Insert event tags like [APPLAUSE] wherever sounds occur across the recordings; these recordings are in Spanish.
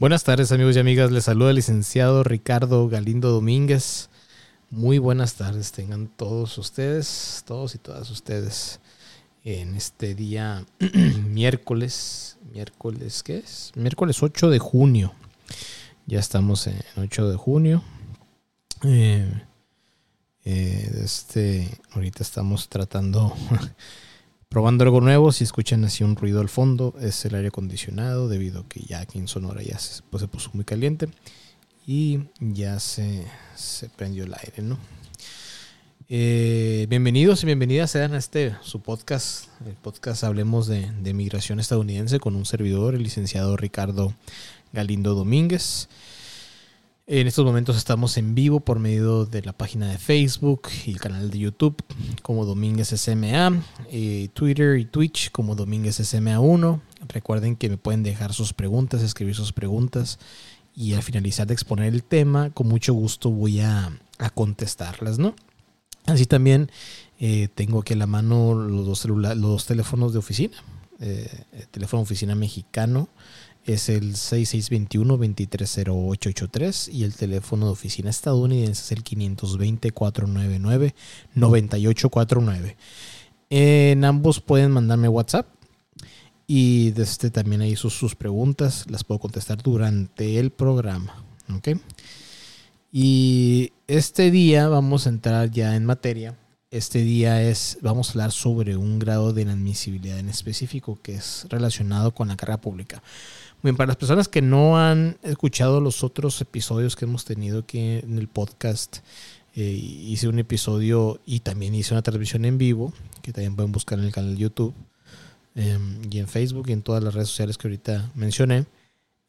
Buenas tardes amigos y amigas, les saluda el licenciado Ricardo Galindo Domínguez. Muy buenas tardes tengan todos ustedes, todos y todas ustedes en este día [CLEARS THROAT] miércoles, miércoles, ¿qué es? Miércoles 8 de junio. Ya estamos en 8 de junio. Eh, eh, este, ahorita estamos tratando [LAUGHS] probando algo nuevo. Si escuchan así un ruido al fondo, es el aire acondicionado, debido a que ya aquí en Sonora ya se, pues, se puso muy caliente y ya se, se prendió el aire, ¿no? Eh, bienvenidos y bienvenidas sean a este su podcast, el podcast Hablemos de, de Migración Estadounidense con un servidor, el licenciado Ricardo Galindo Domínguez. En estos momentos estamos en vivo por medio de la página de Facebook y el canal de YouTube como Domínguez SMA, eh, Twitter y Twitch como Domínguez SMA1. Recuerden que me pueden dejar sus preguntas, escribir sus preguntas y al finalizar de exponer el tema, con mucho gusto voy a, contestarlas, ¿no? Así también eh, tengo aquí a la mano los dos, los dos teléfonos de oficina. Eh, el teléfono oficina mexicano es el 6621-230883 y el teléfono de oficina estadounidense es el 520-499-9849. En ambos pueden mandarme WhatsApp y desde también ahí sus, sus preguntas las puedo contestar durante el programa. Y este día vamos a entrar ya en materia. Este día es, vamos a hablar sobre un grado de inadmisibilidad en específico que es relacionado con la carrera pública. Bien, para las personas que no han escuchado los otros episodios que hemos tenido aquí en el podcast, eh, hice un episodio y también hice una transmisión en vivo, que también pueden buscar en el canal de YouTube em, y en Facebook y en todas las redes sociales que ahorita mencioné,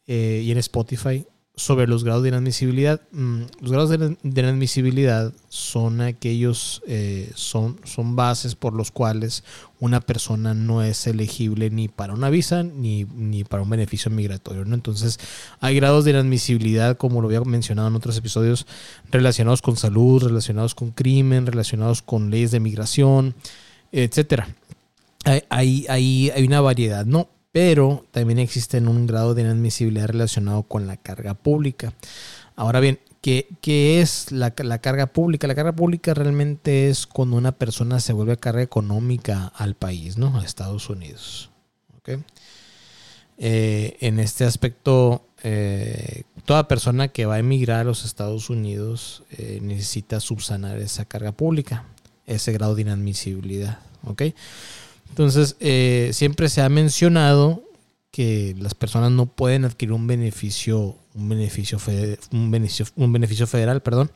eh, y en Spotify sobre los grados de inadmisibilidad. Mm, los grados de inadmisibilidad son aquellos, eh, son, son bases por los cuales una persona no es elegible ni para una visa ni, ni para un beneficio migratorio. ¿no? Entonces, hay grados de inadmisibilidad, como lo había mencionado en otros episodios, relacionados con salud, relacionados con crimen, relacionados con leyes de migración, etcétera. Hay, hay, hay una variedad, ¿no? Pero también existe un grado de inadmisibilidad relacionado con la carga pública. Ahora bien, ¿qué, es la, carga pública? La carga pública realmente es cuando una persona se vuelve carga económica al país, ¿no? A Estados Unidos. Eh, en este aspecto, eh, toda persona que va a emigrar a los Estados Unidos eh, necesita subsanar esa carga pública, ese grado de inadmisibilidad. ¿ok? Entonces, eh, siempre se ha mencionado que las personas no pueden adquirir un beneficio, un beneficio, un beneficio, un beneficio federal, perdón,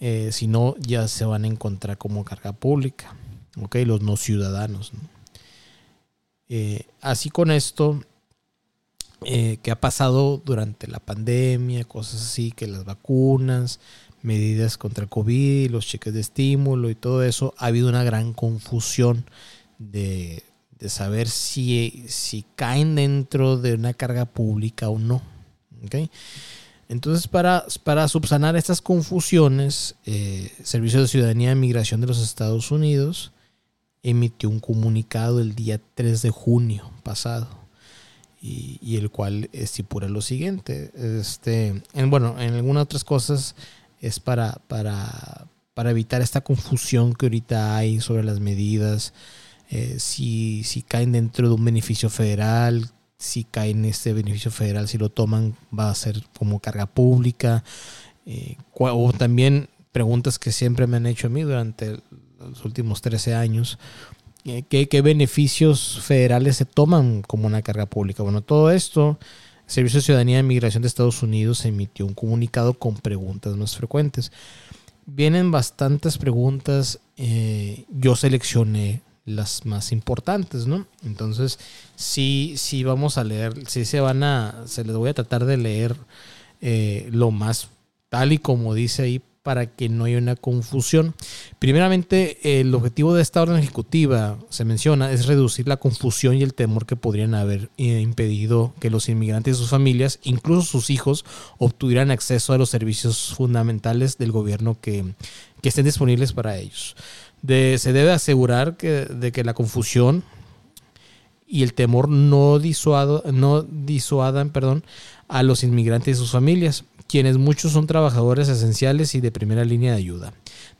eh, si no ya se van a encontrar como carga pública, ¿ok? Los no ciudadanos. Eh, así con esto, que ha pasado durante la pandemia, cosas así, que las vacunas, medidas contra el COVID, los cheques de estímulo y todo eso, ha habido una gran confusión de, saber si, si caen dentro de una carga pública o no. Entonces, para, para subsanar estas confusiones, eh, Servicio de Ciudadanía y Migración de los Estados Unidos emitió un comunicado el día 3 de junio pasado y, el cual estipula lo siguiente. Este, en, bueno, en algunas otras cosas es para, para, para evitar esta confusión que ahorita hay sobre las medidas eh, si, si caen dentro de un beneficio federal, si caen en este beneficio federal, si lo toman, va a ser como carga pública. Eh, o también preguntas que siempre me han hecho a mí durante los últimos 13 años. Eh, ¿qué, beneficios federales se toman como una carga pública? Bueno, todo esto, el Servicio de Ciudadanía y Migración de Estados Unidos emitió un comunicado con preguntas más frecuentes. Vienen bastantes preguntas. yo seleccioné las más importantes, ¿no? Entonces, sí, sí vamos a leer, sí se van a, se les voy a tratar de leer eh, lo más tal y como dice ahí para que no haya una confusión. Primeramente, el objetivo de esta orden ejecutiva, se menciona, es reducir la confusión y el temor que podrían haber eh, impedido que los inmigrantes y sus familias, incluso sus hijos, obtuvieran acceso a los servicios fundamentales del gobierno que, que estén disponibles para ellos se debe asegurar que, de que la confusión y el temor no, no disuadan perdón, a los inmigrantes y sus familias, quienes muchos son trabajadores esenciales y de primera línea de ayuda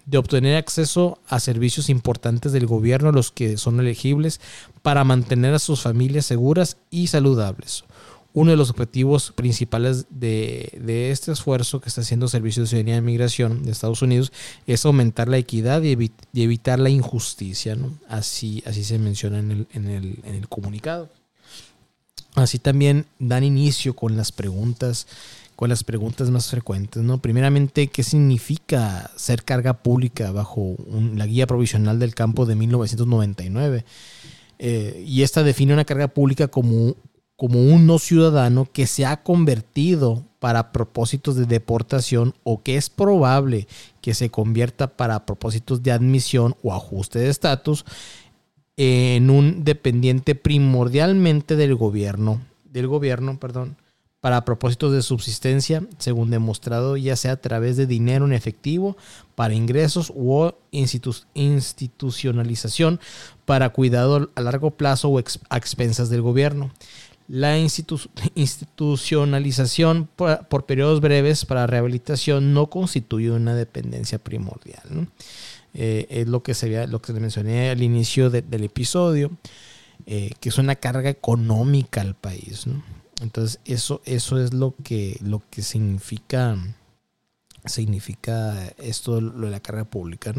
de obtener acceso a servicios importantes del gobierno, los que son elegibles, para mantener a sus familias seguras y saludables. Uno de los objetivos principales de, este esfuerzo que está haciendo Servicio de Ciudadanía de Migración de Estados Unidos es aumentar la equidad y, evitar la injusticia. Así, así se menciona en el comunicado. Así también dan inicio con las preguntas con las preguntas más frecuentes, ¿no? Primeramente, ¿qué significa ser carga pública bajo la guía provisional del campo de 1999? Eh, y esta define una carga pública como, como un no ciudadano que se ha convertido para propósitos de deportación o que es probable que se convierta para propósitos de admisión o ajuste de estatus en un dependiente primordialmente del gobierno, del gobierno, perdón, para propósitos de subsistencia, según demostrado ya sea a través de dinero en efectivo para ingresos u institucionalización para cuidado a largo plazo o a expensas del gobierno. La institucionalización por, periodos breves para rehabilitación no constituye una dependencia primordial. Eh, es lo que, se, lo que mencioné al inicio del episodio, eh, que es una carga económica al país. Entonces, eso, eso es lo que, lo que significa, significa esto de la carrera pública.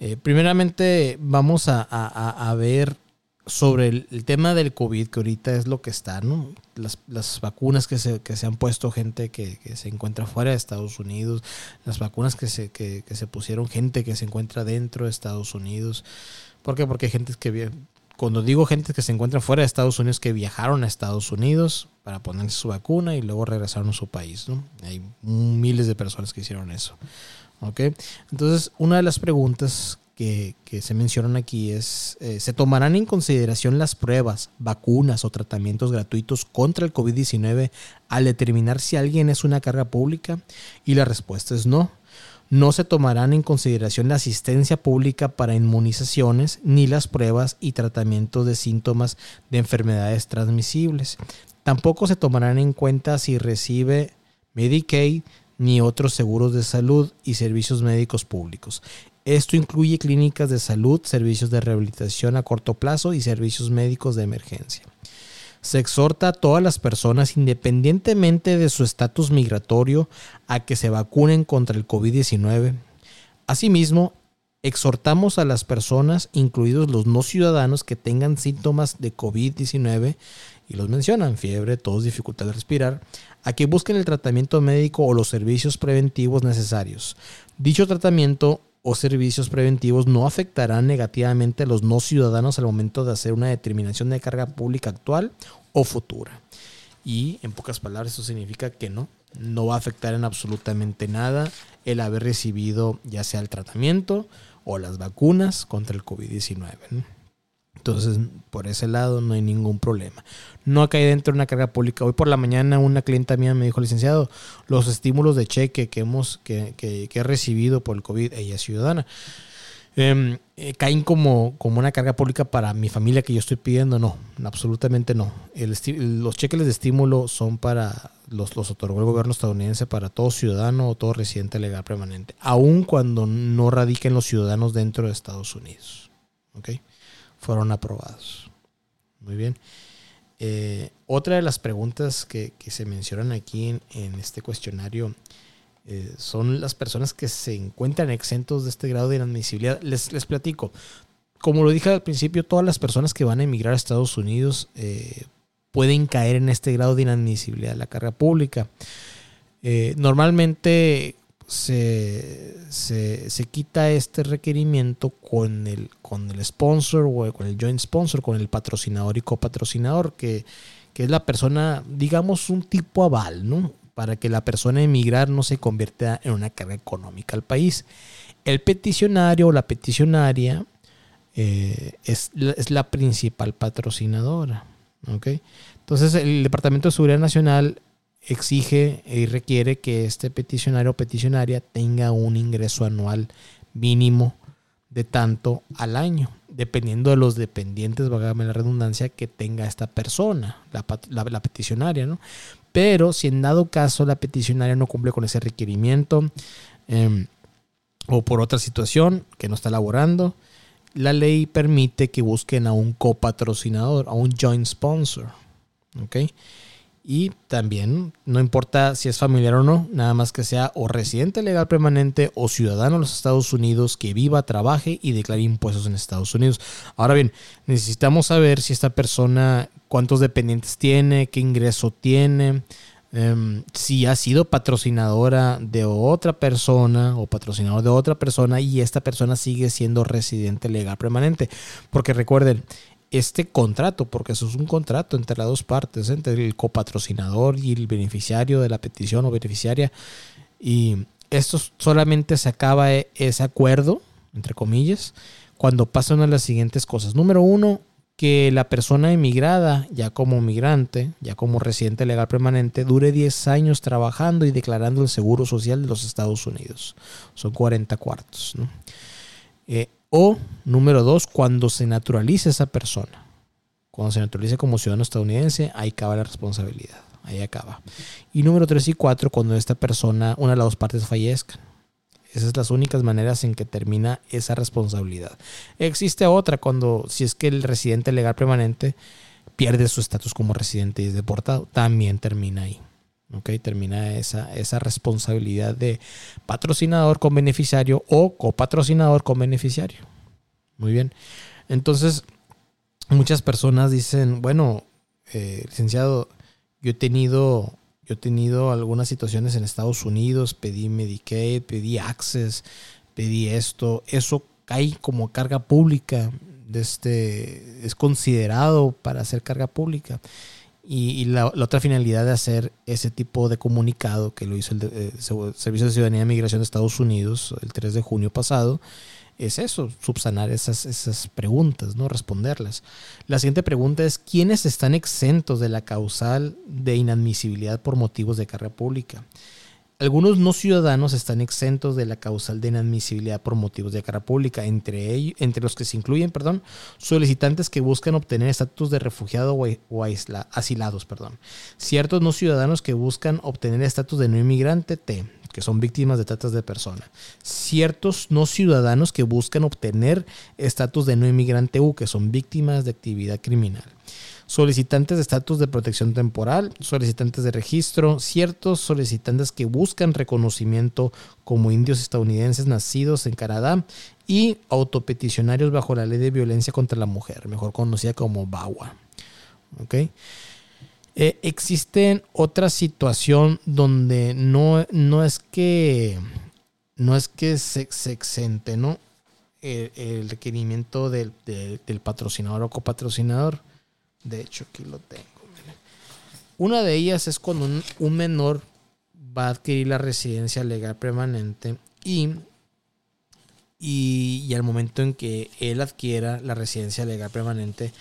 Eh, primeramente, vamos a, ver sobre el, tema del COVID, que ahorita es lo que está, ¿no? Las, vacunas que se, que se, han puesto gente que, se encuentra fuera de Estados Unidos, las vacunas que se, que, se pusieron gente que se encuentra dentro de Estados Unidos. ¿Por qué? Porque hay gente que cuando digo gente que se encuentra fuera de Estados Unidos, que viajaron a Estados Unidos para ponerse su vacuna y luego regresaron a su país, ¿no? Hay miles de personas que hicieron eso. ¿Ok? Entonces, una de las preguntas que, se mencionan aquí es, eh, ¿se tomarán en consideración las pruebas, vacunas o tratamientos gratuitos contra el COVID-19 al determinar si alguien es una carga pública? Y la respuesta es no no se tomarán en consideración la asistencia pública para inmunizaciones ni las pruebas y tratamientos de síntomas de enfermedades transmisibles. Tampoco se tomarán en cuenta si recibe Medicaid ni otros seguros de salud y servicios médicos públicos. Esto incluye clínicas de salud, servicios de rehabilitación a corto plazo y servicios médicos de emergencia se exhorta a todas las personas, independientemente de su estatus migratorio, a que se vacunen contra el COVID-19. Asimismo, exhortamos a las personas, incluidos los no ciudadanos, que tengan síntomas de COVID-19, y los mencionan, fiebre, tos, dificultad de respirar, a que busquen el tratamiento médico o los servicios preventivos necesarios. Dicho tratamiento o servicios preventivos no afectarán negativamente a los no ciudadanos al momento de hacer una determinación de carga pública actual o futura. Y en pocas palabras eso significa que no, no va a afectar en absolutamente nada el haber recibido ya sea el tratamiento o las vacunas contra el COVID-19. Entonces, por ese lado no hay ningún problema. No cae dentro de una carga pública. Hoy por la mañana una clienta mía me dijo, licenciado, los estímulos de cheque que hemos que, que, he recibido por el COVID, ella es ciudadana, em, eh, caen como, como una carga pública para mi familia que yo estoy pidiendo. No, absolutamente no. los cheques de estímulo son para, los, los otorgó el gobierno estadounidense para todo ciudadano o todo residente legal permanente, aun cuando no radiquen los ciudadanos dentro de Estados Unidos. ¿Ok? Fueron aprobados. Muy bien. Eh, otra de las preguntas que, se mencionan aquí en, este cuestionario eh, son las personas que se encuentran exentos de este grado de inadmisibilidad. Les, les platico. Como lo dije al principio, todas las personas que van a emigrar a Estados Unidos eh, pueden caer en este grado de inadmisibilidad de la carga pública. normalmente se, se, quita este requerimiento con el, con el sponsor o con el joint sponsor, con el patrocinador y copatrocinador, que, que es la persona, digamos, un tipo aval, ¿no? Para que la persona emigrar no se convierta en una carga económica al país. El peticionario o la peticionaria eh, es, es, la principal patrocinadora. ¿okay? Entonces, el Departamento de Seguridad Nacional exige y requiere que este peticionario o peticionaria tenga un ingreso anual mínimo de tanto al año, dependiendo de los dependientes, válgame la redundancia, que tenga esta persona, la, peticionaria, ¿no? Pero si en dado caso la peticionaria no cumple con ese requerimiento em, o por otra situación que no está elaborando, la ley permite que busquen a un copatrocinador, a un joint sponsor. ¿Ok? Y también, no importa si es familiar o no, nada más que sea o residente legal permanente o ciudadano de los Estados Unidos que viva, trabaje y declare impuestos en Estados Unidos. Ahora bien, necesitamos saber si esta persona, cuántos dependientes tiene, qué ingreso tiene, em, si ha sido patrocinadora de otra persona o patrocinador de otra persona y esta persona sigue siendo residente legal permanente. Porque recuerden, este contrato, porque eso es un contrato entre las dos partes, entre el copatrocinador y el beneficiario de la petición o beneficiaria. Y esto solamente se acaba e, ese acuerdo, entre comillas, cuando pasan a las siguientes cosas. Número uno, que la persona emigrada, ya como migrante, ya como residente legal permanente, dure 10 años trabajando y declarando el seguro social de los Estados Unidos. Son 40 cuartos. ¿no? Eh, o, número dos, cuando se naturalice esa persona. Cuando se naturalice como ciudadano estadounidense, ahí acaba la responsabilidad. Ahí acaba. Y número tres y cuatro, cuando esta persona, una de las dos partes fallezcan. Esas son las únicas maneras en que termina esa responsabilidad. Existe otra cuando, si es que el residente legal permanente pierde su estatus como residente y es deportado, también termina ahí. Okay, termina esa, esa responsabilidad de patrocinador con beneficiario o copatrocinador con beneficiario. Muy bien. Entonces, muchas personas dicen, bueno, eh, licenciado, yo he tenido, yo he tenido algunas situaciones en Estados Unidos, pedí Medicaid, pedí Access, pedí esto, eso cae como carga pública, este, es considerado para hacer carga pública. Y, la, otra finalidad de hacer ese tipo de comunicado que lo hizo el, eh, Servicio de Ciudadanía y Migración de Estados Unidos el 3 de junio pasado es eso, subsanar esas, esas preguntas, ¿no? Responderlas. La siguiente pregunta es, ¿quiénes están exentos de la causal de inadmisibilidad por motivos de carrera pública? Algunos no ciudadanos están exentos de la causal de inadmisibilidad por motivos de cara pública, entre, ellos, entre los que se incluyen perdón, solicitantes que buscan obtener estatus de refugiado o, asilados. Perdón. Ciertos no ciudadanos que buscan obtener estatus de no inmigrante T, que son víctimas de tratas de personas. Ciertos no ciudadanos que buscan obtener estatus de no inmigrante U, que son víctimas de actividad criminal solicitantes de estatus de protección temporal, solicitantes de registro, ciertos solicitantes que buscan reconocimiento como indios estadounidenses nacidos en Canadá y autopeticionarios bajo la ley de violencia contra la mujer, mejor conocida como BAWA. ¿Okay? Eh, existe otra situación donde no, no es que no es que se, exente ¿no? el, requerimiento del, del, patrocinador o copatrocinador, de hecho, aquí lo tengo. Una de ellas es cuando un, menor va a adquirir la residencia legal permanente y, y, al momento en que él adquiera la residencia legal permanente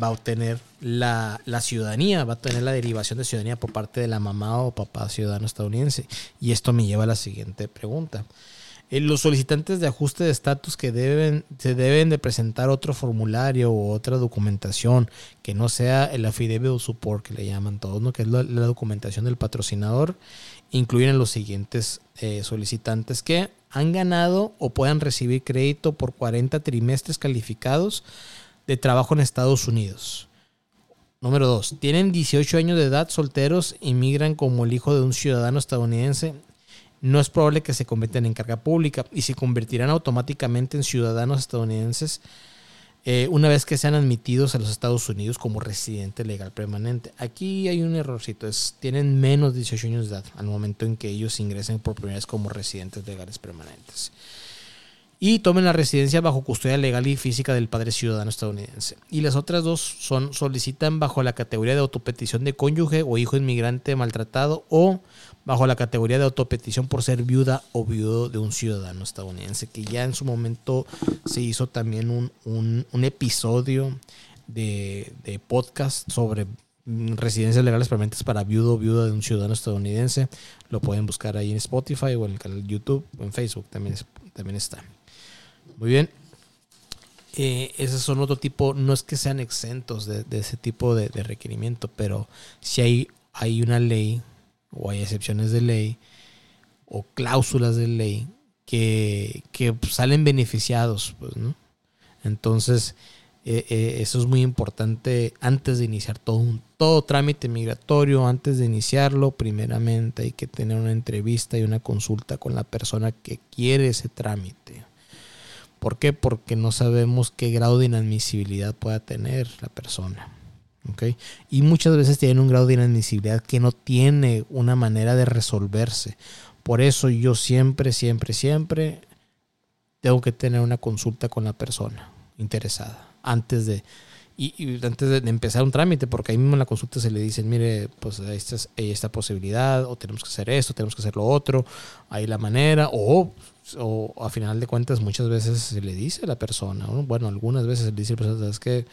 va a obtener la, la, ciudadanía, va a tener la derivación de ciudadanía por parte de la mamá o papá ciudadano estadounidense. Y esto me lleva a la siguiente pregunta. Eh, los solicitantes de ajuste de estatus que deben, se deben de presentar otro formulario o otra documentación que no sea el affidavit support que le llaman todos, ¿no? que es la, documentación del patrocinador, incluyen los siguientes eh, solicitantes que han ganado o puedan recibir crédito por 40 trimestres calificados de trabajo en Estados Unidos. Número 2. Tienen 18 años de edad, solteros, inmigran como el hijo de un ciudadano estadounidense no es probable que se conviertan en carga pública y se convertirán automáticamente en ciudadanos estadounidenses eh, una vez que sean admitidos a los Estados Unidos como residente legal permanente. Aquí hay un errorcito, es, tienen menos de 18 años de edad al momento en que ellos ingresen por primera vez como residentes legales permanentes. Y tomen la residencia bajo custodia legal y física del padre ciudadano estadounidense. Y las otras dos son solicitan bajo la categoría de autopetición de cónyuge o hijo inmigrante maltratado o bajo la categoría de autopetición por ser viuda o viudo de un ciudadano estadounidense, que ya en su momento se hizo también un, episodio de, podcast sobre residencias legales permanentes para viudo o viuda de un ciudadano estadounidense. Lo pueden buscar ahí en Spotify o en el canal de YouTube o en Facebook también, también está. Muy bien. eh, esos son otro tipo, no es que sean exentos de, ese tipo de, requerimiento, pero si hay, hay una ley o hay excepciones de ley o cláusulas de ley que, salen beneficiados, pues, ¿no? Entonces, eh, eh, eso es muy importante antes de iniciar todo, un, todo trámite migratorio, antes de iniciarlo, primeramente hay que tener una entrevista y una consulta con la persona que quiere ese trámite. ¿Por qué? Porque no sabemos qué grado de inadmisibilidad pueda tener la persona. ¿Okay? Y muchas veces tienen un grado de inadmisibilidad que no tiene una manera de resolverse. Por eso yo siempre, siempre, siempre tengo que tener una consulta con la persona interesada antes de y, antes de, empezar un trámite, porque ahí mismo en la consulta se le dice, mire, pues hay esta, esta posibilidad, o tenemos que hacer esto, tenemos que hacer lo otro, hay la manera, o, o a final de cuentas muchas veces se le dice a la persona, bueno, algunas veces se le dice a la persona, es que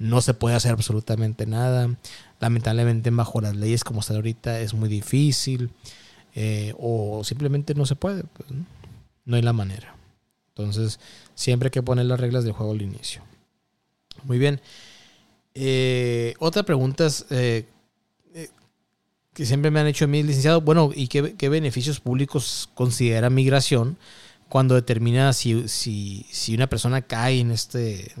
no se puede hacer absolutamente nada, lamentablemente bajo las leyes como está ahorita es muy difícil, eh, o simplemente no se puede, pues, ¿no? hay la manera. Entonces, siempre hay que poner las reglas del juego al inicio. Muy bien. Eh, otra pregunta es, eh, eh, que siempre me han hecho a mí, licenciado, bueno, ¿y qué, beneficios públicos considera migración cuando determina si, una persona cae en, este,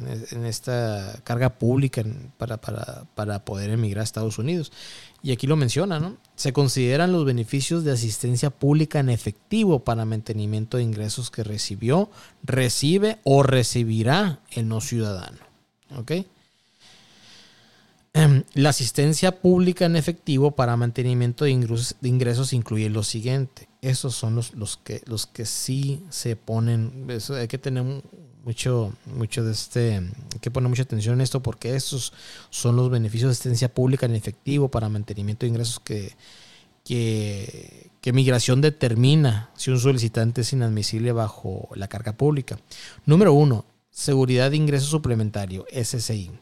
esta carga pública para, para poder emigrar a Estados Unidos? Y aquí lo menciona, ¿no? Se consideran los beneficios de asistencia pública en efectivo para mantenimiento de ingresos que recibió, recibe o recibirá el no ciudadano. ¿Ok? Em, la asistencia pública en efectivo para mantenimiento de ingresos, incluye lo siguiente. Esos son los, que, los que sí se ponen. Hay que tener mucho, mucho de este. Hay que poner mucha atención en esto porque esos son los beneficios de asistencia pública en efectivo para mantenimiento de ingresos que, que, que migración determina si un solicitante es inadmisible bajo la carga pública. Número uno, seguridad de ingreso suplementario, SSI.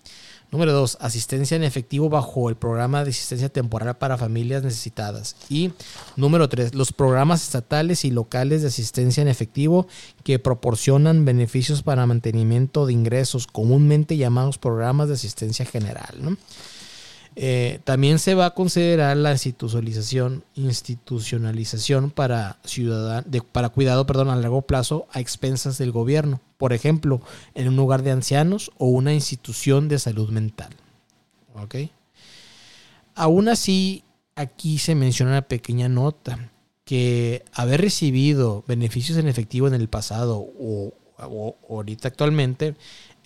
Número dos, asistencia en efectivo bajo el programa de asistencia temporal para familias necesitadas. Y número tres, los programas estatales y locales de asistencia en efectivo que proporcionan beneficios para mantenimiento de ingresos, comúnmente llamados programas de asistencia general. Eh, también se va a considerar la institucionalización, institucionalización para, para cuidado perdón, a largo plazo a expensas del gobierno, por ejemplo, en un lugar de ancianos o una institución de salud mental. Aún así, aquí se menciona una pequeña nota que haber recibido beneficios en efectivo en el pasado o ahorita actualmente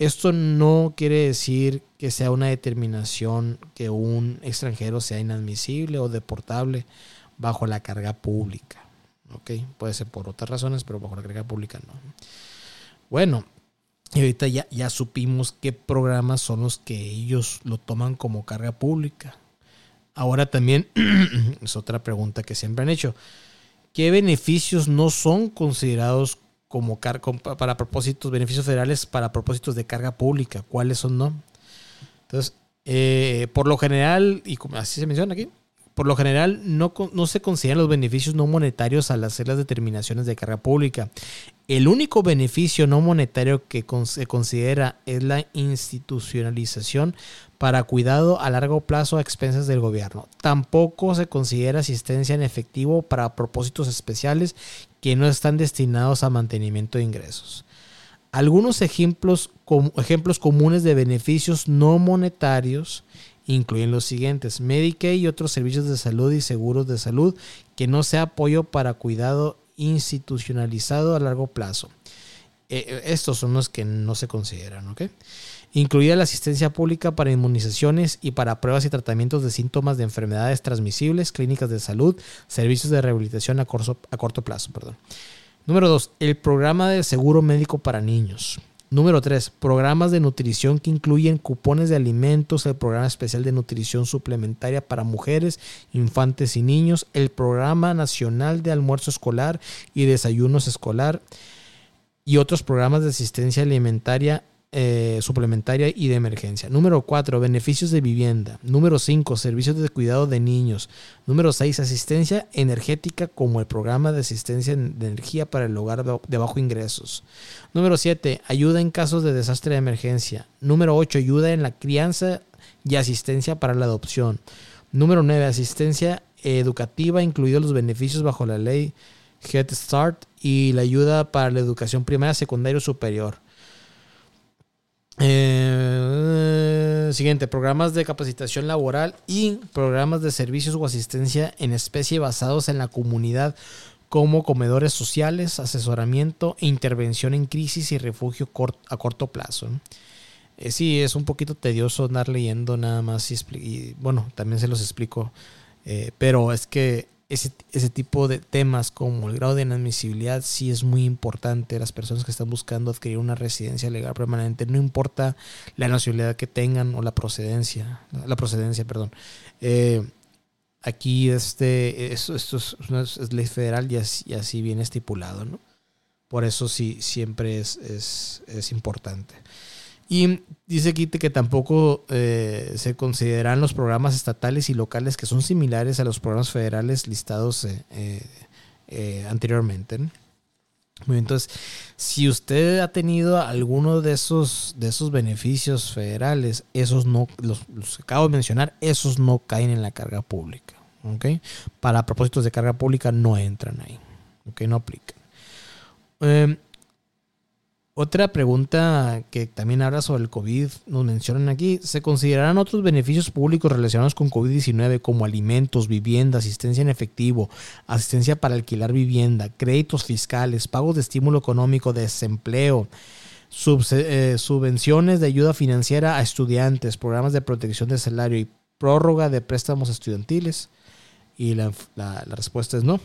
esto no quiere decir que sea una determinación que un extranjero sea inadmisible o deportable bajo la carga pública. Puede ser por otras razones, pero bajo la carga pública no. Bueno, y ahorita ya, ya supimos qué programas son los que ellos lo toman como carga pública. Ahora también [CLEARS THROAT] es otra pregunta que siempre han hecho. ¿Qué beneficios no son considerados como para propósitos, beneficios federales para propósitos de carga pública. ¿Cuáles son no? Entonces, eh, por lo general, y así se menciona aquí, por lo general no, no, se consideran los beneficios no monetarios al hacer las determinaciones de carga pública. El único beneficio no monetario que se considera es la institucionalización para cuidado a largo plazo a expensas del gobierno. Tampoco se considera asistencia en efectivo para propósitos especiales que no están destinados a mantenimiento de ingresos. Algunos ejemplos, comunes de beneficios no monetarios incluyen los siguientes: Medicaid y otros servicios de salud y seguros de salud que no sea apoyo para cuidado institucionalizado a largo plazo. Eh, eh, estos son los que no se consideran, ¿ok? Incluida la asistencia pública para inmunizaciones y para pruebas y tratamientos de síntomas de enfermedades transmisibles, clínicas de salud, servicios de rehabilitación a corto, a corto plazo. Perdón. Número 2. El programa de seguro médico para niños. Número 3. Programas de nutrición que incluyen cupones de alimentos, el programa especial de nutrición suplementaria para mujeres, infantes y niños, el programa nacional de almuerzo escolar y desayunos escolar, y otros programas de asistencia alimentaria eh, suplementaria y de emergencia. Número 4, beneficios de vivienda. Número 5, servicios de cuidado de niños. Número 6, asistencia energética como el programa de asistencia de energía para el hogar de bajo ingresos. Número 7, ayuda en casos de desastre de emergencia. Número 8, ayuda en la crianza y asistencia para la adopción. Número 9, asistencia educativa, incluidos los beneficios bajo la ley Head Start y la ayuda para la educación primaria, secundaria o superior. Eh, siguiente, programas de capacitación laboral y programas de servicios o asistencia en especie basados en la comunidad como comedores sociales, asesoramiento e intervención en crisis y refugio a corto plazo. Eh, sí, es un poquito tedioso andar leyendo nada más y, bueno, también se los explico, eh, pero es que ese, tipo de temas como el grado de inadmisibilidad sí es muy importante. Las personas que están buscando adquirir una residencia legal permanente, no importa la nacionalidad que tengan o la procedencia, la procedencia, perdón. Eh, aquí este, esto, es, ley federal y así, viene estipulado, ¿no? Por eso sí, siempre es, es importante. Y dice aquí que tampoco eh, se consideran los programas estatales y locales que son similares a los programas federales listados eh, eh, anteriormente. Entonces, si usted ha tenido alguno de esos, de esos beneficios federales, esos no, los, que acabo de mencionar, esos no caen en la carga pública. Para propósitos de carga pública no entran ahí. No aplican. Otra pregunta que también habla sobre el COVID, nos mencionan aquí, ¿se considerarán otros beneficios públicos relacionados con COVID-19 como alimentos, vivienda, asistencia en efectivo, asistencia para alquilar vivienda, créditos fiscales, pagos de estímulo económico, desempleo, eh, subvenciones de ayuda financiera a estudiantes, programas de protección de salario y prórroga de préstamos estudiantiles? Y la respuesta es no.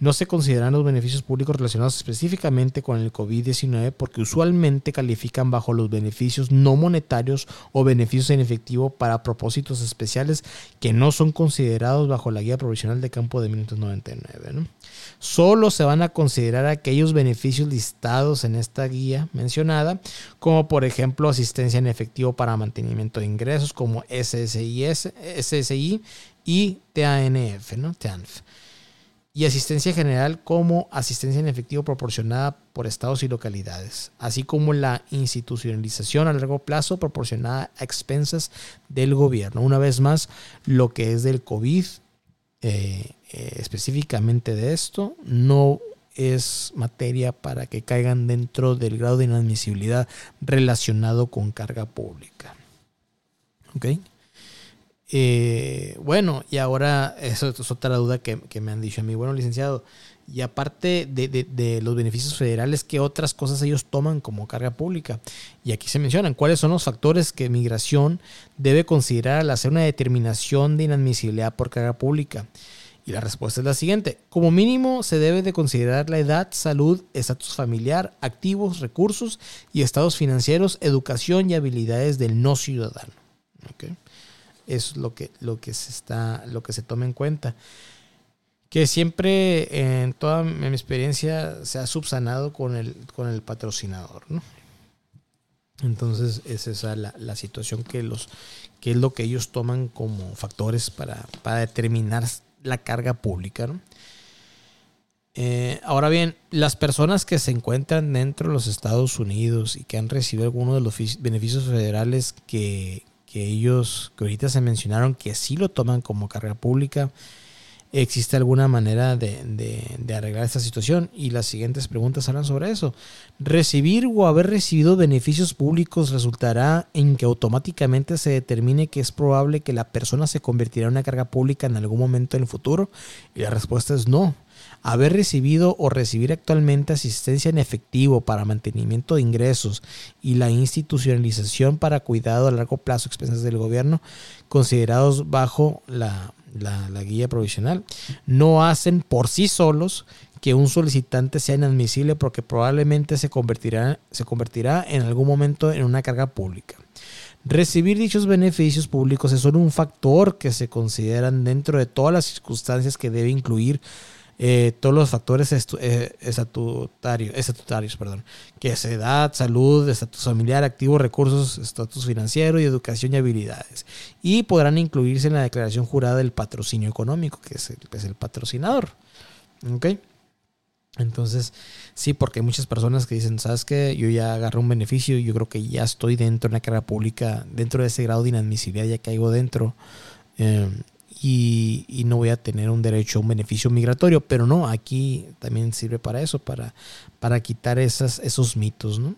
No se consideran los beneficios públicos relacionados específicamente con el COVID-19 porque usualmente califican bajo los beneficios no monetarios o beneficios en efectivo para propósitos especiales que no son considerados bajo la guía provisional de campo de 1999. Solo se van a considerar aquellos beneficios listados en esta guía mencionada, como por ejemplo asistencia en efectivo para mantenimiento de ingresos como SSI, SSI y TANF, ¿no? TANF y asistencia general como asistencia en efectivo proporcionada por estados y localidades, así como la institucionalización a largo plazo proporcionada a expensas del gobierno. Una vez más, lo que es del COVID, eh, eh, específicamente de esto, no es materia para que caigan dentro del grado de inadmisibilidad relacionado con carga pública. ¿Ok? Eh, bueno, y ahora, eso es otra duda que, me han dicho a mí. Bueno, licenciado, y aparte de, los beneficios federales, ¿qué otras cosas ellos toman como carga pública? Y aquí se mencionan cuáles son los factores que migración debe considerar al hacer una determinación de inadmisibilidad por carga pública. Y la respuesta es la siguiente. Como mínimo se debe de considerar la edad, salud, estatus familiar, activos, recursos y estados financieros, educación y habilidades del no ciudadano. ¿Okay? Es lo que, lo que se está, lo que se toma en cuenta. Que siempre en toda mi experiencia se ha subsanado con el, con el patrocinador, ¿no? Entonces, es esa la, la situación que los, que es lo que ellos toman como factores para, determinar la carga pública, eh, ahora bien, las personas que se encuentran dentro de los Estados Unidos y que han recibido alguno de los beneficios federales que, que ellos, que ahorita se mencionaron, que sí lo toman como carga pública. ¿Existe alguna manera de, arreglar esta situación? Y las siguientes preguntas hablan sobre eso. ¿Recibir o haber recibido beneficios públicos resultará en que automáticamente se determine que es probable que la persona se convertirá en una carga pública en algún momento en el futuro? Y la respuesta es no haber recibido o recibir actualmente asistencia en efectivo para mantenimiento de ingresos y la institucionalización para cuidado a largo plazo expensas del gobierno considerados bajo la, guía provisional no hacen por sí solos que un solicitante sea inadmisible porque probablemente se convertirá, se convertirá en algún momento en una carga pública. Recibir dichos beneficios públicos es un factor que se consideran dentro de todas las circunstancias que debe incluir eh, todos los factores eh, estatutarios, estatutarios perdón, que es edad, salud, estatus familiar, activos, recursos, estatus financiero y educación y habilidades. Y podrán incluirse en la declaración jurada del patrocinio económico, que es el, es el patrocinador. ¿Ok? Entonces, sí, porque hay muchas personas que dicen, ¿sabes qué? Yo ya agarré un beneficio, yo creo que ya estoy dentro de la carrera pública, dentro de ese grado de inadmisibilidad, ya caigo dentro. Eh, y, no voy a tener un derecho a un beneficio migratorio, pero no, aquí también sirve para eso, para, para quitar esas, esos mitos. ¿no?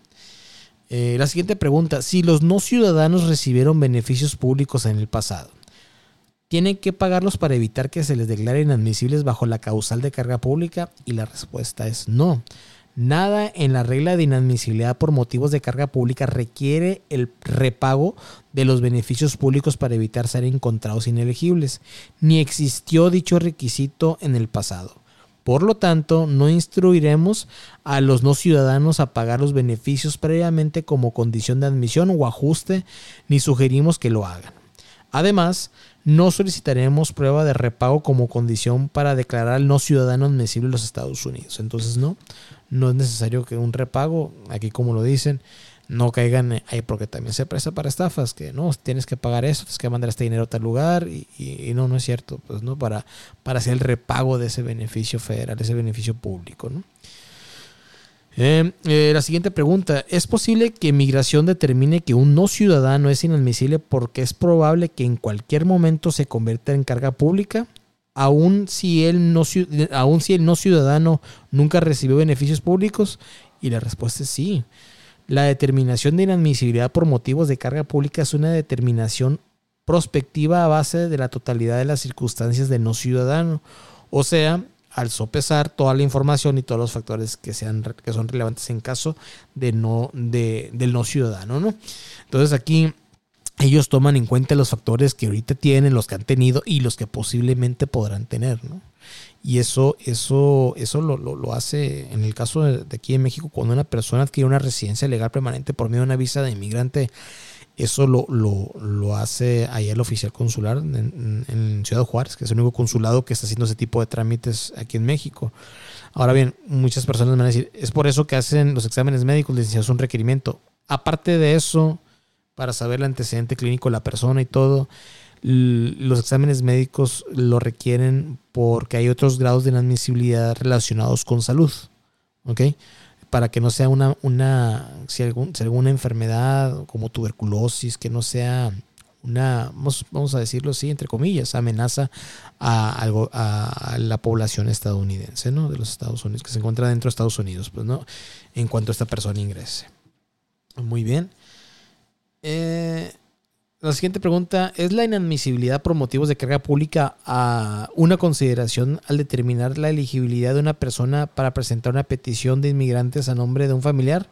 Eh, la siguiente pregunta, si los no ciudadanos recibieron beneficios públicos en el pasado, ¿tienen que pagarlos para evitar que se les declaren inadmisibles bajo la causal de carga pública? Y la respuesta es no. Nada en la regla de inadmisibilidad por motivos de carga pública requiere el repago de los beneficios públicos para evitar ser encontrados inelegibles, ni existió dicho requisito en el pasado. Por lo tanto, no instruiremos a los no ciudadanos a pagar los beneficios previamente como condición de admisión o ajuste, ni sugerimos que lo hagan. Además, no solicitaremos prueba de repago como condición para declarar al no ciudadano admisible los Estados Unidos. Entonces, no, no es necesario que un repago, aquí como lo dicen, no caigan ahí porque también se presta para estafas, que no, tienes que pagar eso, tienes que mandar este dinero a tal lugar y, no, no es cierto, pues no, para, para hacer el repago de ese beneficio federal, ese beneficio público, ¿no? Eh, eh, la siguiente pregunta, ¿es posible que migración determine que un no ciudadano es inadmisible porque es probable que en cualquier momento se convierta en carga pública? aún si él no, si el no ciudadano nunca recibió beneficios públicos? Y la respuesta es sí. La determinación de inadmisibilidad por motivos de carga pública es una determinación prospectiva a base de la totalidad de las circunstancias del no ciudadano. O sea, al sopesar toda la información y todos los factores que, sean, que son relevantes en caso de no, de, del no ciudadano. ¿no? Entonces aquí ellos toman en cuenta los factores que ahorita tienen, los que han tenido y los que posiblemente podrán tener, ¿no? Y eso, eso, eso lo, lo, hace en el caso de, aquí en México, cuando una persona adquiere una residencia legal permanente por medio de una visa de inmigrante, eso lo, lo, hace ahí el oficial consular en, en, Ciudad Juárez, que es el único consulado que está haciendo ese tipo de trámites aquí en México. Ahora bien, muchas personas me van a decir, es por eso que hacen los exámenes médicos, les es un requerimiento. Aparte de eso, para saber el antecedente clínico de la persona y todo. Los exámenes médicos lo requieren porque hay otros grados de inadmisibilidad relacionados con salud. ¿Ok? Para que no sea una, una si, algún, alguna enfermedad como tuberculosis, que no sea una, vamos, vamos, a decirlo así, entre comillas, amenaza a, algo, a, la población estadounidense, ¿no? De los Estados Unidos, que se encuentra dentro de Estados Unidos, pues, ¿no? En cuanto esta persona ingrese. Muy bien. Eh, la siguiente pregunta, ¿es la inadmisibilidad por motivos de carga pública a una consideración al determinar la elegibilidad de una persona para presentar una petición de inmigrantes a nombre de un familiar?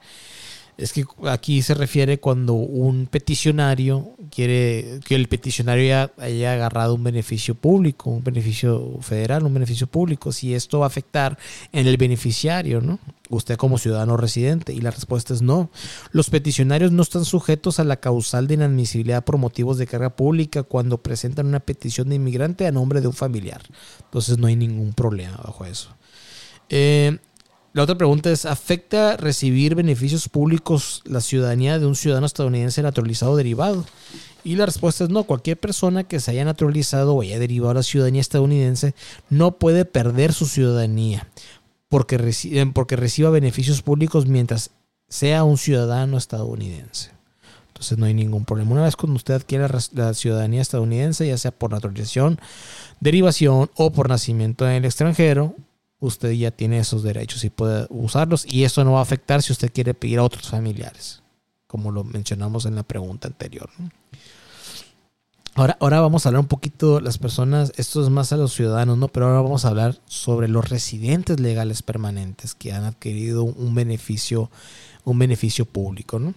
Es que aquí se refiere cuando un peticionario quiere que el peticionario haya, agarrado un beneficio público, un beneficio federal, un beneficio público, si esto va a afectar en el beneficiario, ¿no? Usted como ciudadano residente. Y la respuesta es no. Los peticionarios no están sujetos a la causal de inadmisibilidad por motivos de carga pública cuando presentan una petición de inmigrante a nombre de un familiar. Entonces no hay ningún problema bajo eso. Eh, la otra pregunta es, ¿afecta recibir beneficios públicos la ciudadanía de un ciudadano estadounidense naturalizado derivado? Y la respuesta es no, cualquier persona que se haya naturalizado o haya derivado la ciudadanía estadounidense no puede perder su ciudadanía porque, porque reciba beneficios públicos mientras sea un ciudadano estadounidense. Entonces no hay ningún problema. Una vez cuando usted adquiere la ciudadanía estadounidense, ya sea por naturalización, derivación o por nacimiento en el extranjero, usted ya tiene esos derechos y puede usarlos y eso no va a afectar si usted quiere pedir a otros familiares, como lo mencionamos en la pregunta anterior. Ahora, ahora vamos a hablar un poquito las personas, esto es más a los ciudadanos, ¿no? Pero ahora vamos a hablar sobre los residentes legales permanentes que han adquirido un beneficio, un beneficio público, ¿no?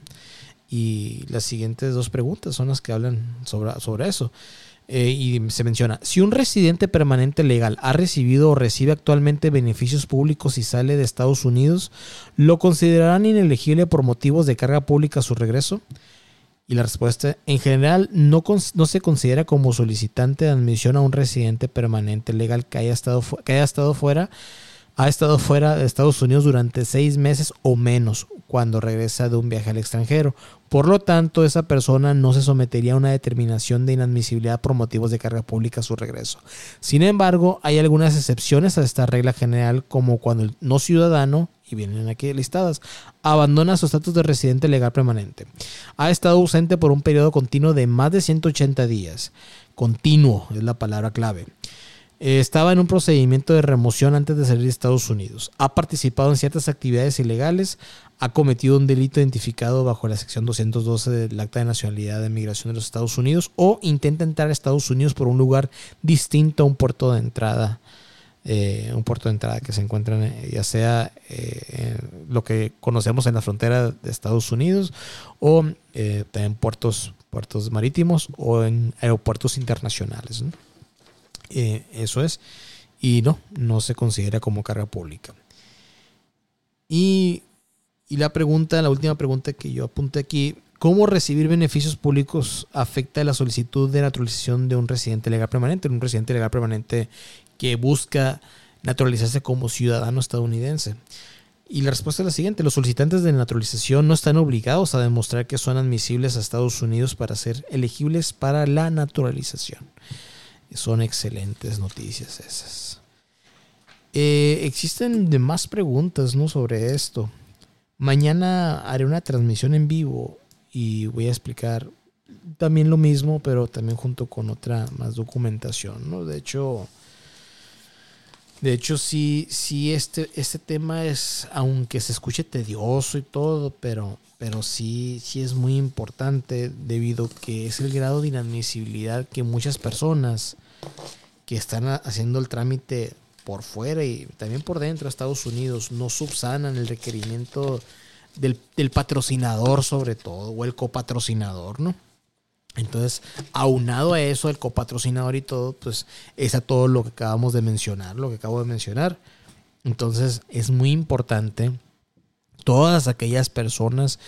Y las siguientes dos preguntas son las que hablan sobre, sobre eso. Eh, y se menciona, si un residente permanente legal ha recibido o recibe actualmente beneficios públicos y sale de Estados Unidos, ¿lo considerarán inelegible por motivos de carga pública a su regreso? Y la respuesta, en general, no, no se considera como solicitante de admisión a un residente permanente legal que haya estado, que haya estado fuera ha estado fuera de Estados Unidos durante seis meses o menos cuando regresa de un viaje al extranjero. Por lo tanto, esa persona no se sometería a una determinación de inadmisibilidad por motivos de carga pública a su regreso. Sin embargo, hay algunas excepciones a esta regla general, como cuando el no ciudadano, y vienen aquí listadas, abandona su estatus de residente legal permanente. Ha estado ausente por un periodo continuo de más de 180 días. Continuo es la palabra clave estaba en un procedimiento de remoción antes de salir de Estados Unidos. Ha participado en ciertas actividades ilegales. Ha cometido un delito identificado bajo la sección 212 del Acta de Nacionalidad de Migración de los Estados Unidos o intenta entrar a Estados Unidos por un lugar distinto a un puerto de entrada. Eh, un puerto de entrada que se encuentra ya sea eh, lo que conocemos en la frontera de Estados Unidos o en puertos, puertos marítimos o en aeropuertos internacionales. Eh, eso es. Y no, no se considera como carga pública. Y, la pregunta, la última pregunta que yo apunté aquí, ¿cómo recibir beneficios públicos afecta la solicitud de naturalización de un residente legal permanente? Un residente legal permanente que busca naturalizarse como ciudadano estadounidense. Y la respuesta es la siguiente, los solicitantes de naturalización no están obligados a demostrar que son admisibles a Estados Unidos para ser elegibles para la naturalización. Son excelentes noticias esas. Eh, existen demás preguntas ¿no? sobre esto. Mañana haré una transmisión en vivo y voy a explicar también lo mismo, pero también junto con otra más documentación. ¿no? De hecho, de hecho sí, sí este, este tema es, aunque se escuche tedioso y todo, pero, pero sí, sí es muy importante debido a que es el grado de inadmisibilidad que muchas personas que están haciendo el trámite por fuera y también por dentro de Estados Unidos no subsanan el requerimiento del, patrocinador sobre todo o el copatrocinador, ¿no? Entonces, aunado a eso, el copatrocinador y todo, pues es a todo lo que acabamos de mencionar, lo que acabo de mencionar. Entonces, es muy importante todas aquellas personas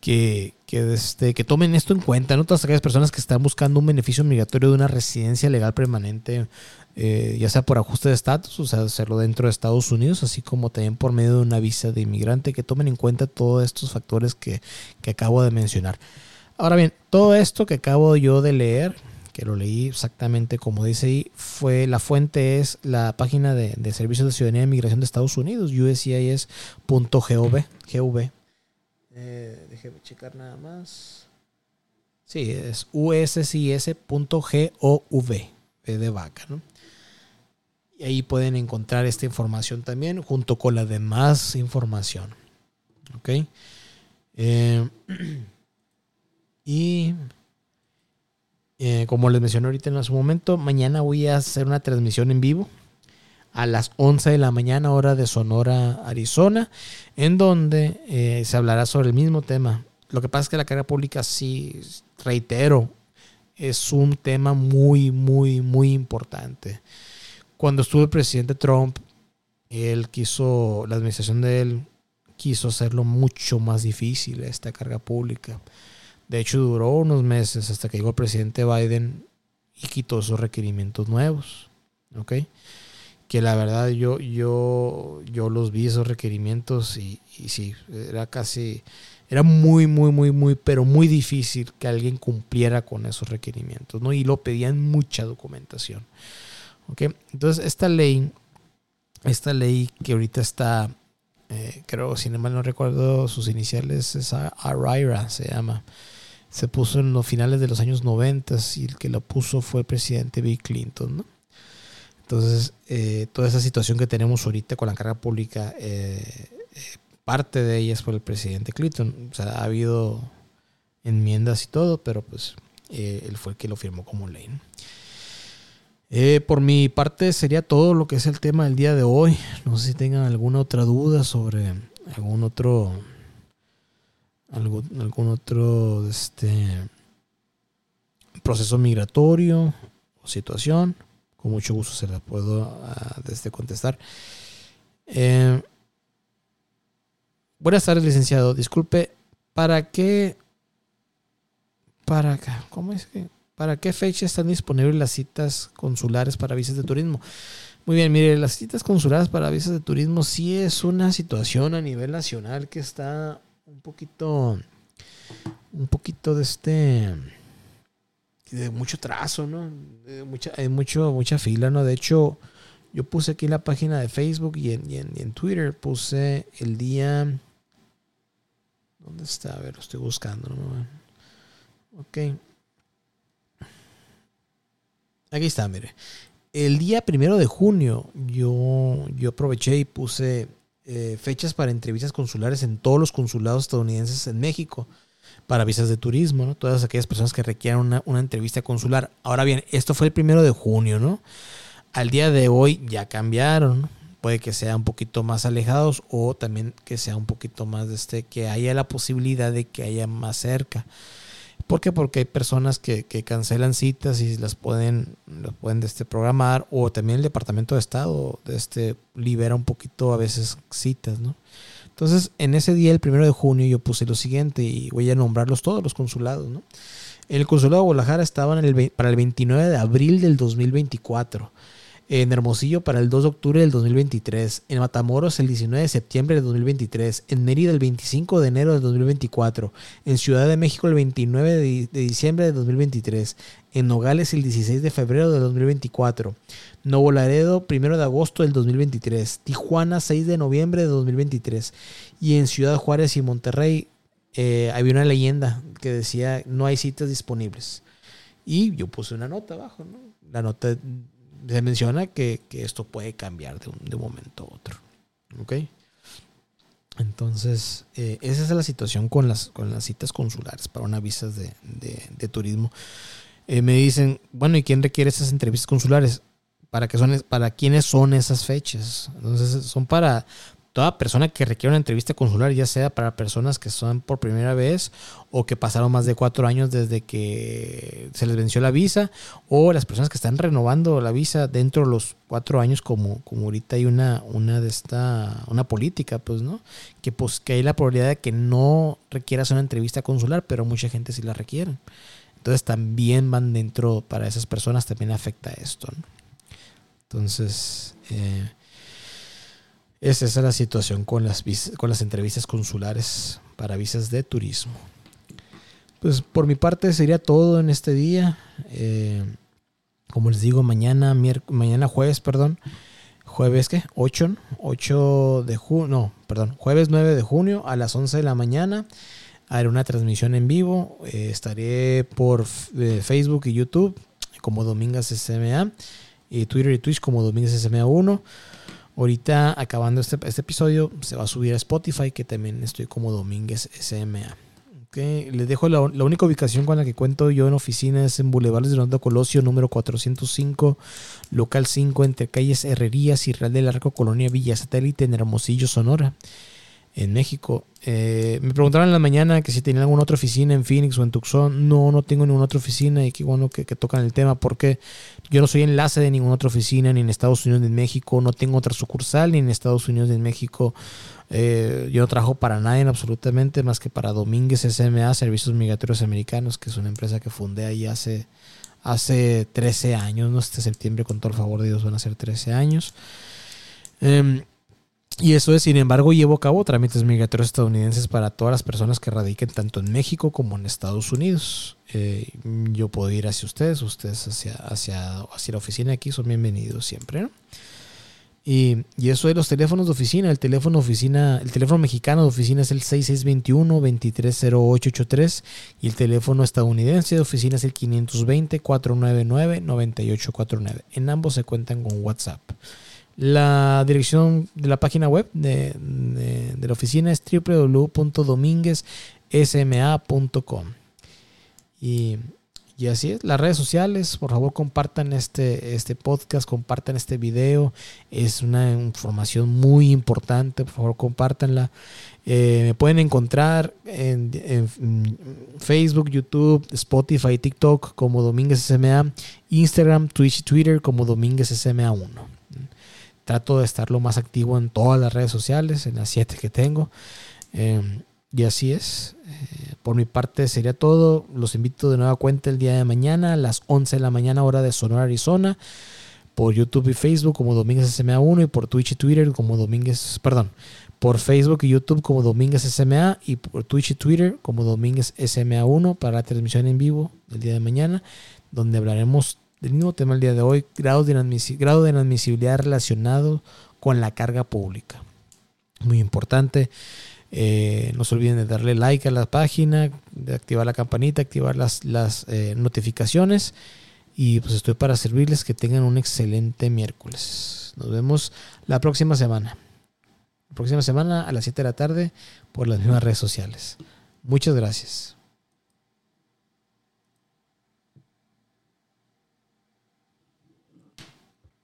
que, que, este, que tomen esto en cuenta, ¿no? Todas aquellas personas que están buscando un beneficio migratorio de una residencia legal permanente, eh, ya sea por ajuste de estatus, o sea, hacerlo dentro de Estados Unidos, así como también por medio de una visa de inmigrante, que tomen en cuenta todos estos factores que, que acabo de mencionar. Ahora bien, todo esto que acabo yo de leer, que lo leí exactamente como dice ahí, fue la fuente es la página de, de Servicios de Ciudadanía y Migración de Estados Unidos, uscis.gov, GV, eh, déjeme checar nada más. Sí, es uscis.gov de vaca, ¿no? Y ahí pueden encontrar esta información también junto con la demás información. ¿Ok? Eh, [CLEARS THROAT] y eh, como les mencioné ahorita en su momento, mañana voy a hacer una transmisión en vivo a las 11 de la mañana, hora de Sonora, Arizona, en donde eh, se hablará sobre el mismo tema. Lo que pasa es que la carga pública, sí, reitero, es un tema muy, muy, muy importante. Cuando estuvo el presidente Trump, él quiso, la administración de él quiso hacerlo mucho más difícil, esta carga pública. De hecho, duró unos meses hasta que llegó el presidente Biden y quitó esos requerimientos nuevos. ¿Ok? que la verdad yo, yo, yo los vi esos requerimientos y, y sí, era casi, era muy, muy, muy, muy, pero muy difícil que alguien cumpliera con esos requerimientos, ¿no? Y lo pedían mucha documentación. ¿Ok? Entonces, esta ley, esta ley que ahorita está, eh, creo, si no mal no recuerdo, sus iniciales es ARIRA, se llama. Se puso en los finales de los años 90 y el que lo puso fue presidente Bill Clinton, ¿no? Entonces, eh, toda esa situación que tenemos ahorita con la carga pública, eh, eh, parte de ella es por el presidente Clinton. O sea, ha habido enmiendas y todo, pero pues él fue el que lo firmó como ley. por mi parte sería todo lo que es el tema del día de hoy. No sé si tengan alguna otra duda sobre algún otro algún, otro este proceso migratorio o situación con mucho gusto se la puedo desde contestar. Eh, buenas tardes, licenciado. Disculpe, ¿para qué para ¿cómo es que? ¿Para qué fecha están disponibles las citas consulares para visas de turismo? Muy bien, mire, las citas consulares para visas de turismo sí es una situación a nivel nacional que está un poquito, un poquito de este, de mucho trazo, ¿no? Mucha, hay mucho, mucha fila, ¿no? De hecho, yo puse aquí la página de Facebook y en, y en Twitter, puse el día, ¿dónde está? A ver, lo estoy buscando, ¿no? Ok. Aquí está, mire el día primero de junio yo, yo aproveché y puse eh, fechas para entrevistas consulares en todos los consulados estadounidenses en México para visas de turismo, ¿no? Todas aquellas personas que requieran una, una, entrevista consular. Ahora bien, esto fue el primero de junio, ¿no? Al día de hoy ya cambiaron. Puede que sea un poquito más alejados o también que sea un poquito más de este, que haya la posibilidad de que haya más cerca. ¿Por qué? Porque hay personas que, cancelan citas y las pueden, las pueden este, programar o también el Departamento de Estado este, libera un poquito a veces citas, ¿no? Entonces, en ese día, el primero de junio, yo puse lo siguiente y voy a nombrarlos todos los consulados, ¿no? El consulado de Guadalajara estaba para el 29 de abril del 2024 en Hermosillo para el 2 de octubre del 2023, en Matamoros el 19 de septiembre del 2023, en Mérida el 25 de enero del 2024, en Ciudad de México el 29 de, diciembre del 2023, en Nogales el 16 de febrero del 2024, Nuevo Laredo 1 de agosto del 2023, Tijuana 6 de noviembre del 2023 y en Ciudad Juárez y Monterrey eh, había una leyenda que decía no hay citas disponibles. Y yo puse una nota abajo, ¿no? La nota se menciona que, esto puede cambiar de un, de momento a otro. ¿Ok? Entonces, eh, esa es la situación con las, con las citas consulares para una visa de, turismo. Eh, me dicen, bueno, ¿y quién requiere esas entrevistas consulares? ¿Para, qué son, ¿Para quiénes son esas fechas? Entonces, son para, toda persona que requiere una entrevista consular, ya sea para personas que son por primera vez o que pasaron más de cuatro años desde que se les venció la visa, o las personas que están renovando la visa dentro de los cuatro años, como, como ahorita hay una, una de esta, una política, pues, ¿no? Que pues que hay la probabilidad de que no requieras una entrevista consular, pero mucha gente sí la requiere. Entonces también van dentro, para esas personas también afecta esto, ¿no? Entonces, eh, esa es la situación con las, con las entrevistas consulares para visas de turismo. Pues por mi parte sería todo en este día. Eh, como les digo, mañana, mañana jueves, perdón. Jueves, ¿qué? 8, 8 de junio, no, perdón, jueves 9 de junio a las 11 de la mañana. Haré una transmisión en vivo. Eh, estaré por eh, Facebook y YouTube como Domingas SMA. Y Twitter y Twitch como Domingas SMA 1. Ahorita, acabando este, este, episodio, se va a subir a Spotify, que también estoy como Domínguez SMA. Okay. Les dejo la, única ubicación con la que cuento yo en oficina es en Boulevard de Ronda Colosio, número 405, local 5, entre calles Herrerías y Real del Arco, Colonia Villa Satélite, en Hermosillo, Sonora en México. Eh, me preguntaron en la mañana que si tenía alguna otra oficina en Phoenix o en Tucson. No, no tengo ninguna otra oficina y qué bueno que, tocan el tema porque yo no soy enlace de ninguna otra oficina ni en Estados Unidos ni en México. No tengo otra sucursal ni en Estados Unidos ni en México. Eh, yo no trabajo para nadie absolutamente más que para Domínguez SMA, Servicios Migratorios Americanos, que es una empresa que fundé ahí hace, hace 13 años. ¿no? Este septiembre, con todo el favor de Dios, van a ser 13 años. Em, y eso es, sin embargo, llevo a cabo trámites migratorios estadounidenses para todas las personas que radiquen tanto en México como en Estados Unidos. Eh, yo puedo ir hacia ustedes, ustedes hacia, hacia, hacia la oficina aquí son bienvenidos siempre. Y, y, eso de los teléfonos de oficina, el teléfono oficina, el teléfono mexicano de oficina es el 6621-230883 y el teléfono estadounidense de oficina es el 520-499-9849. En ambos se cuentan con WhatsApp. La dirección de la página web de, la oficina es www.dominguezsma.com. Y, y, así es, las redes sociales, por favor compartan este, este podcast, compartan este video. Es una información muy importante, por favor compártanla. Eh, me pueden encontrar en, Facebook, YouTube, Spotify, TikTok como Domínguez SMA, Instagram, Twitch Twitter como Domínguez SMA 1. Trato de estar lo más activo en todas las redes sociales, en las siete que tengo. Em, Y así es. Eh, por mi parte sería todo. Los invito de nueva cuenta el día de mañana a las 11 de la mañana hora de Sonora, Arizona. Por YouTube y Facebook como Domínguez SMA1 y por Twitch y Twitter como Domínguez, perdón, por Facebook y YouTube como Domínguez SMA y por Twitch y Twitter como Domínguez SMA1 para la transmisión en vivo del día de mañana, donde hablaremos del mismo tema el día de hoy, grado de, inadmisibilidad relacionado con la carga pública. Muy importante. Eh, no se olviden de darle like a la página, de activar la campanita, activar las, eh, notificaciones. Y pues estoy para servirles que tengan un excelente miércoles. Nos vemos la próxima semana próxima semana a las 7 de la tarde por las mismas redes sociales. Muchas gracias.